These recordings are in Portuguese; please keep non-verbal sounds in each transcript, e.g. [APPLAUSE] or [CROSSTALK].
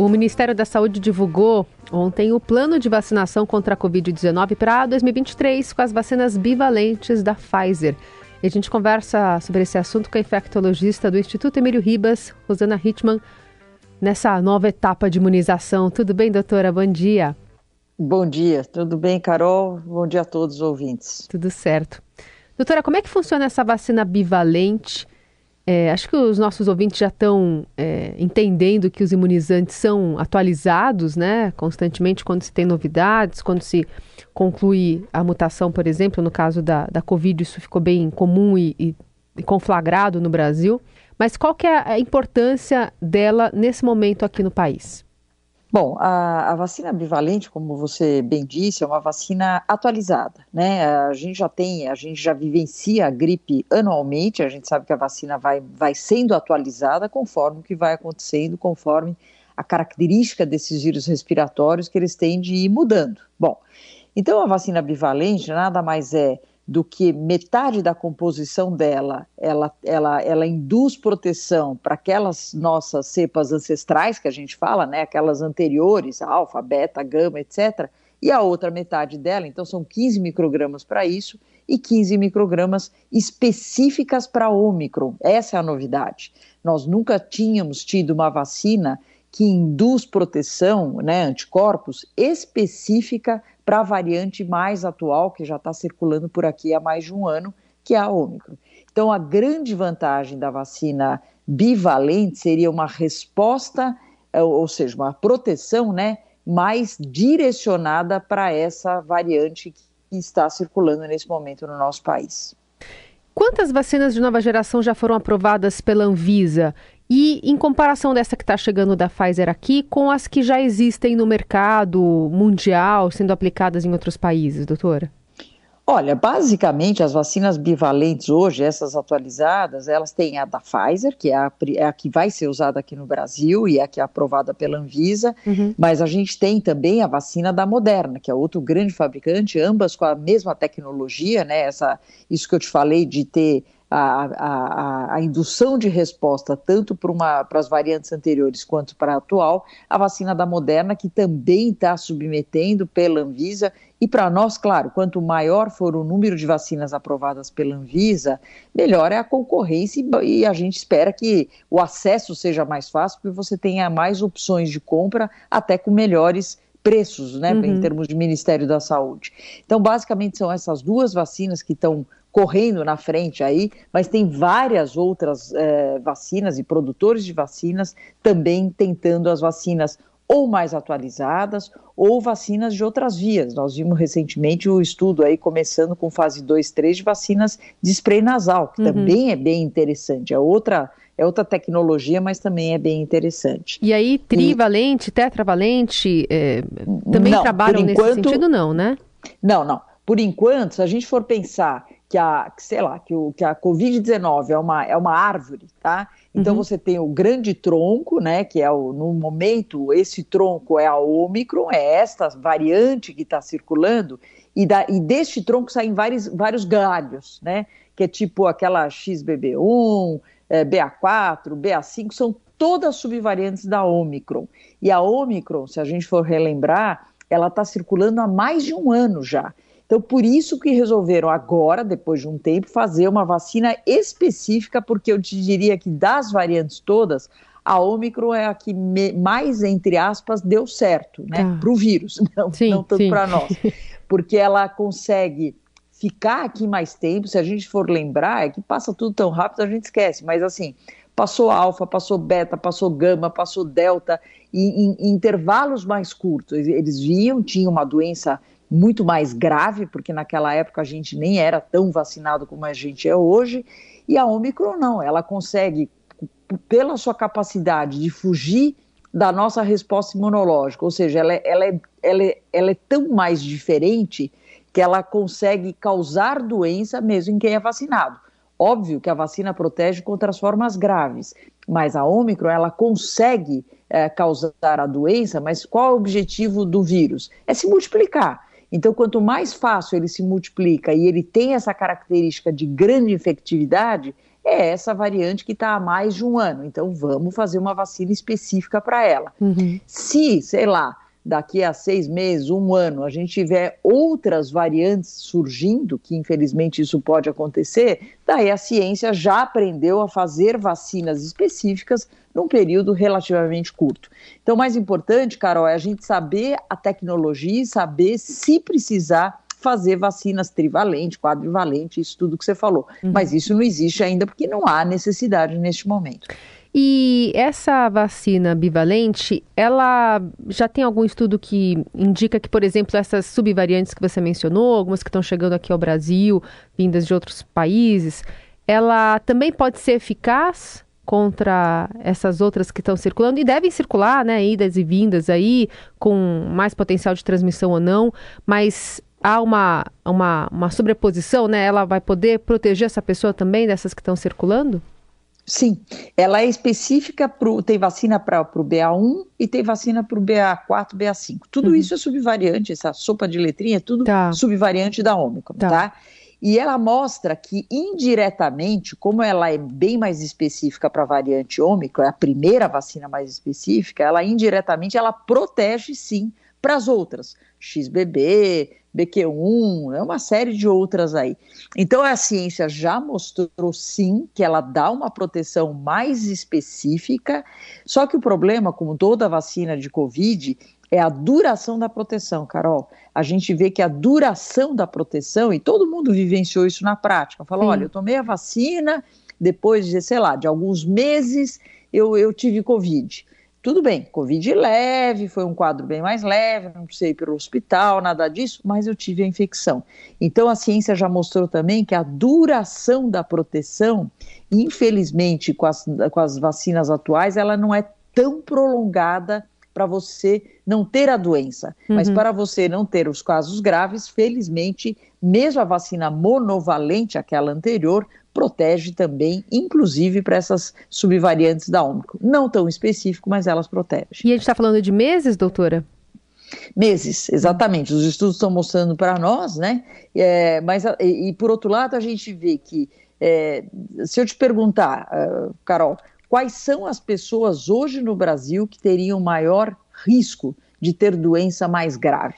O Ministério da Saúde divulgou ontem o plano de vacinação contra a Covid-19 para 2023 com as vacinas bivalentes da Pfizer. E a gente conversa sobre esse assunto com a infectologista do Instituto Emílio Ribas, Rosana Hitman, nessa nova etapa de imunização. Tudo bem, doutora? Bom dia. Bom dia, tudo bem, Carol? Bom dia a todos os ouvintes. Tudo certo. Doutora, como é que funciona essa vacina bivalente? É, acho que os nossos ouvintes já estão é, entendendo que os imunizantes são atualizados, né? Constantemente quando se tem novidades, quando se conclui a mutação, por exemplo, no caso da, da Covid, isso ficou bem comum e, e, e conflagrado no Brasil. Mas qual que é a importância dela nesse momento aqui no país? Bom, a, a, vacina bivalente, como você bem disse, é uma vacina atualizada, né? A gente já tem, a gente já vivencia a gripe anualmente, a gente sabe que a vacina vai, vai sendo atualizada conforme o que vai acontecendo, conforme a característica desses vírus respiratórios que eles têm de ir mudando. Bom, então a vacina bivalente nada mais é do que metade da composição dela, ela, ela, ela induz proteção para aquelas nossas cepas ancestrais que a gente fala, né, aquelas anteriores, alfa, beta, gama, etc., e a outra metade dela, então são 15 microgramas para isso e 15 microgramas específicas para Ômicron. Essa é a novidade. Nós nunca tínhamos tido uma vacina que induz proteção, né, anticorpos, específica para a variante mais atual, que já está circulando por aqui há mais de um ano, que é a Ômicron. Então, a grande vantagem da vacina bivalente seria uma resposta, é, ou seja, uma proteção né, mais direcionada para essa variante que está circulando nesse momento no nosso país. Quantas vacinas de nova geração já foram aprovadas pela Anvisa? E em comparação dessa que está chegando da Pfizer aqui com as que já existem no mercado mundial, sendo aplicadas em outros países, doutora? Olha, basicamente as vacinas bivalentes hoje, essas atualizadas, elas têm a da Pfizer, que é a, é a que vai ser usada aqui no Brasil e é a que é aprovada pela Anvisa, uhum. mas a gente tem também a vacina da Moderna, que é outro grande fabricante, ambas com a mesma tecnologia, né? Essa, isso que eu te falei de ter a, a, a, indução de resposta tanto para as variantes anteriores quanto para a atual, a vacina da Moderna, que também está submetendo pela Anvisa, e para nós, claro, quanto maior for o número de vacinas aprovadas pela Anvisa, melhor é a concorrência e, a gente espera que o acesso seja mais fácil, porque você tenha mais opções de compra, até com melhores preços, né, uhum. em termos de Ministério da Saúde. Então, basicamente, são essas duas vacinas que estão correndo na frente aí, mas tem várias outras é, vacinas e produtores de vacinas também tentando as vacinas ou mais atualizadas ou vacinas de outras vias. Nós vimos recentemente o estudo aí começando com fase 2, 3 de vacinas de spray nasal, que uhum. também é bem interessante. É outra é outra tecnologia, mas também é bem interessante. E aí, trivalente, e... tetravalente, é, também não, trabalham enquanto... nesse sentido, não, né? Não, não. Por enquanto, se a gente for pensar que a, sei lá, que, o, que a Covid-19 é uma, é uma árvore, tá? Então uhum. você tem o grande tronco, né, que é o, no momento, esse tronco é a Omicron, é esta variante que está circulando, e, da, e deste tronco saem vários, vários galhos, né, que é tipo aquela XBB1, é, BA4, BA5, são todas subvariantes da Omicron. E a Omicron, se a gente for relembrar, ela está circulando há mais de um ano já. Então, por isso que resolveram agora, depois de um tempo, fazer uma vacina específica, porque eu te diria que das variantes todas, a Omicron é a que me, mais, entre aspas, deu certo, né? Ah. Para o vírus, [LAUGHS] não, não tanto para nós. [LAUGHS] Porque ela consegue ficar aqui mais tempo, se a gente for lembrar, é que passa tudo tão rápido, a gente esquece, mas assim, passou alfa, passou beta, passou gama, passou delta, e em, intervalos mais curtos. Eles viam, tinham uma doença muito mais grave, porque naquela época a gente nem era tão vacinado como a gente é hoje, e a Omicron não, ela consegue, pela sua capacidade de fugir da nossa resposta imunológica, ou seja, ela, é, ela, é, ela, é, ela é tão mais diferente que ela consegue causar doença mesmo em quem é vacinado. Óbvio que a vacina protege contra as formas graves, mas a Omicron ela consegue é, causar a doença, mas qual é o objetivo do vírus? É se multiplicar. Então, quanto mais fácil ele se multiplica e ele tem essa característica de grande infectividade, é essa variante que está há mais de um ano. Então vamos fazer uma vacina específica para ela. Uhum. Se, sei lá, daqui a seis meses, um ano, a gente tiver outras variantes surgindo, que infelizmente isso pode acontecer, daí a ciência já aprendeu a fazer vacinas específicas num período relativamente curto. Então, o mais importante, Carol, é a gente saber a tecnologia e saber se precisar fazer vacinas trivalente, quadrivalente, isso tudo que você falou. Uhum. Mas isso não existe ainda porque não há necessidade neste momento. E essa vacina bivalente, ela já tem algum estudo que indica que, por exemplo, essas subvariantes que você mencionou, algumas que estão chegando aqui ao Brasil, vindas de outros países, ela também pode ser eficaz contra essas outras que estão circulando e devem circular, né, idas e vindas aí, com mais potencial de transmissão ou não, mas há uma, uma, uma sobreposição, né? Ela vai poder proteger essa pessoa também dessas que estão circulando? Sim, ela é específica para tem vacina para o BA1 e tem vacina para o BA4, BA5. Tudo uhum. isso é subvariante, essa sopa de letrinha é tudo tá. subvariante da Ômicron, tá. tá? E ela mostra que indiretamente, como ela é bem mais específica para a variante Ômicron, é a primeira vacina mais específica, ela indiretamente ela protege sim para as outras, XBB, BQ1, é uma série de outras aí. Então a ciência já mostrou sim que ela dá uma proteção mais específica, só que o problema, como toda vacina de Covid, é a duração da proteção, Carol. A gente vê que a duração da proteção, e todo mundo vivenciou isso na prática, falou: olha, eu tomei a vacina, depois de, sei lá, de alguns meses, eu, eu tive Covid. Tudo bem, Covid leve, foi um quadro bem mais leve, não precisei ir para o hospital, nada disso, mas eu tive a infecção. Então a ciência já mostrou também que a duração da proteção, infelizmente, com as, com as vacinas atuais, ela não é tão prolongada para você não ter a doença. Uhum. Mas para você não ter os casos graves, felizmente, mesmo a vacina monovalente, aquela anterior, protege também, inclusive para essas subvariantes da Ômicron. Não tão específico, mas elas protegem. E a gente está falando de meses, doutora? Meses, exatamente. Os estudos estão mostrando para nós, né? É, mas, e, e, por outro lado, a gente vê que, é, se eu te perguntar, uh, Carol, quais são as pessoas hoje no Brasil que teriam maior risco de ter doença mais grave.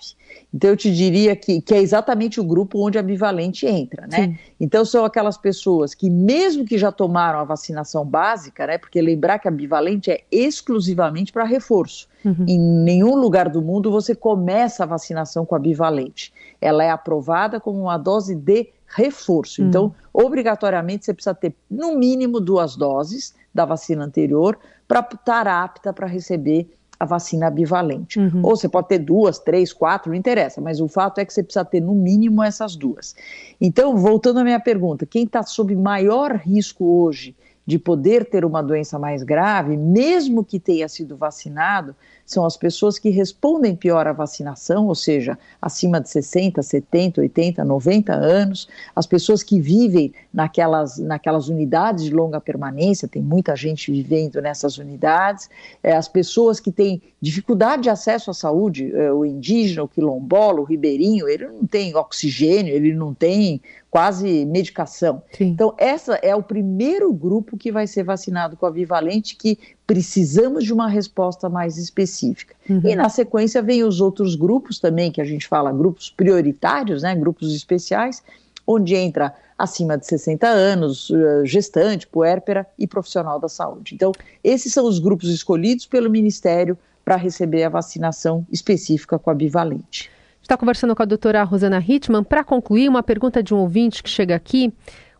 Então, eu te diria que, que é exatamente o grupo onde a bivalente entra, né? Sim. Então, são aquelas pessoas que, mesmo que já tomaram a vacinação básica, né? Porque lembrar que a bivalente é exclusivamente para reforço. Uhum. Em nenhum lugar do mundo você começa a vacinação com a bivalente. Ela é aprovada como uma dose de reforço. Uhum. Então, obrigatoriamente, você precisa ter, no mínimo, duas doses da vacina anterior para estar apta para receber a vacina bivalente. Uhum. Ou você pode ter duas, três, quatro, não interessa, mas o fato é que você precisa ter no mínimo essas duas. Então, voltando à minha pergunta, quem está sob maior risco hoje de poder ter uma doença mais grave, mesmo que tenha sido vacinado, são as pessoas que respondem pior à vacinação, ou seja, acima de 60, 70, 80, 90 anos, as pessoas que vivem naquelas, naquelas unidades de longa permanência, tem muita gente vivendo nessas unidades, é, as pessoas que têm dificuldade de acesso à saúde, é, o indígena, o quilombola, o ribeirinho, ele não tem oxigênio, ele não tem quase medicação. Sim. Então, essa é o primeiro grupo que vai ser vacinado com a Vivalente, que precisamos de uma resposta mais específica. Uhum. E na sequência vem os outros grupos também, que a gente fala grupos prioritários, né, grupos especiais, onde entra acima de 60 anos, eh, gestante, puérpera e profissional da saúde. Então, esses são os grupos escolhidos pelo Ministério para receber a vacinação específica com a bivalente. Está conversando com a doutora Rosana Hitman. Para concluir, uma pergunta de um ouvinte que chega aqui,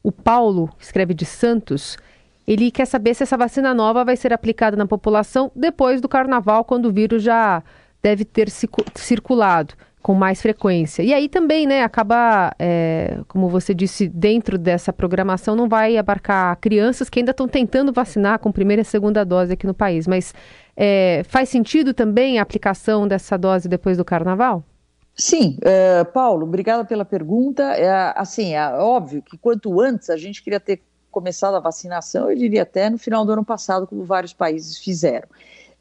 o Paulo, que escreve de Santos. Ele quer saber se essa vacina nova vai ser aplicada na população depois do carnaval, quando o vírus já deve ter circulado com mais frequência. E aí também, né, acaba, é, como você disse, dentro dessa programação não vai abarcar crianças que ainda estão tentando vacinar com primeira e segunda dose aqui no país. Mas é, faz sentido também a aplicação dessa dose depois do carnaval? Sim, uh, Paulo, obrigada pela pergunta. É, assim, é óbvio que quanto antes a gente queria ter começado a vacinação, eu diria até no final do ano passado, como vários países fizeram.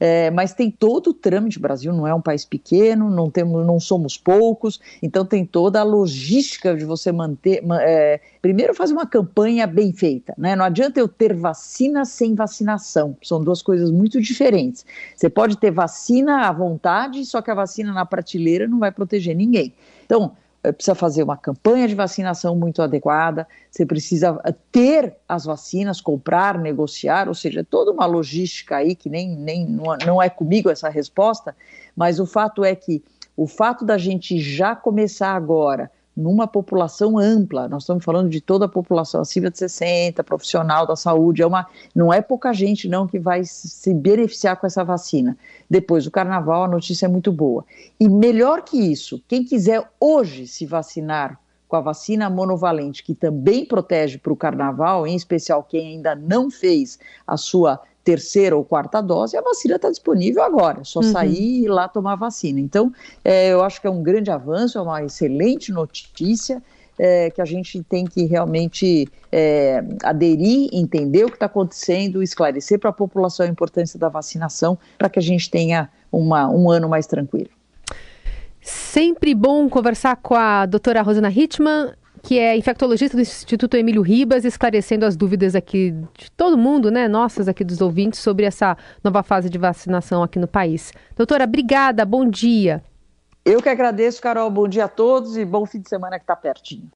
é, mas tem todo o trâmite. O Brasil não é um país pequeno, não, temos, não somos poucos, então tem toda a logística de você manter. É, primeiro, fazer uma campanha bem feita. Né? Não adianta eu ter vacina sem vacinação, são duas coisas muito diferentes. Você pode ter vacina à vontade, só que a vacina na prateleira não vai proteger ninguém. Então, precisa fazer uma campanha de vacinação muito adequada, você precisa eh, ter as vacinas, comprar, negociar, ou seja, toda uma logística aí que nem, nem não é comigo essa resposta, mas o fato é que o fato da gente já começar agora numa população ampla, nós estamos falando de toda a população acima de 60, profissional da saúde, é uma, não é pouca gente não que vai se beneficiar com essa vacina. Depois do carnaval, a notícia é muito boa. E melhor que isso, quem quiser hoje se vacinar com a vacina monovalente, que também protege para o carnaval, em especial quem ainda não fez a sua terceira ou quarta dose, a vacina está disponível agora, é só uhum. sair e ir lá tomar vacina. Então, é, eu acho que é um grande avanço, é uma excelente notícia. É, que a gente tem que realmente é, aderir, entender o que está acontecendo, esclarecer para a população a importância da vacinação para que a gente tenha uma, um ano mais tranquilo. Sempre bom conversar com a doutora Rosana Hitman que é infectologista do Instituto Emílio Ribas, esclarecendo as dúvidas aqui de todo mundo, né, nossas aqui dos ouvintes, sobre essa nova fase de vacinação aqui no país. Doutora, obrigada, bom dia. Eu que agradeço, Carol, bom dia a todos e bom fim de semana que está pertinho.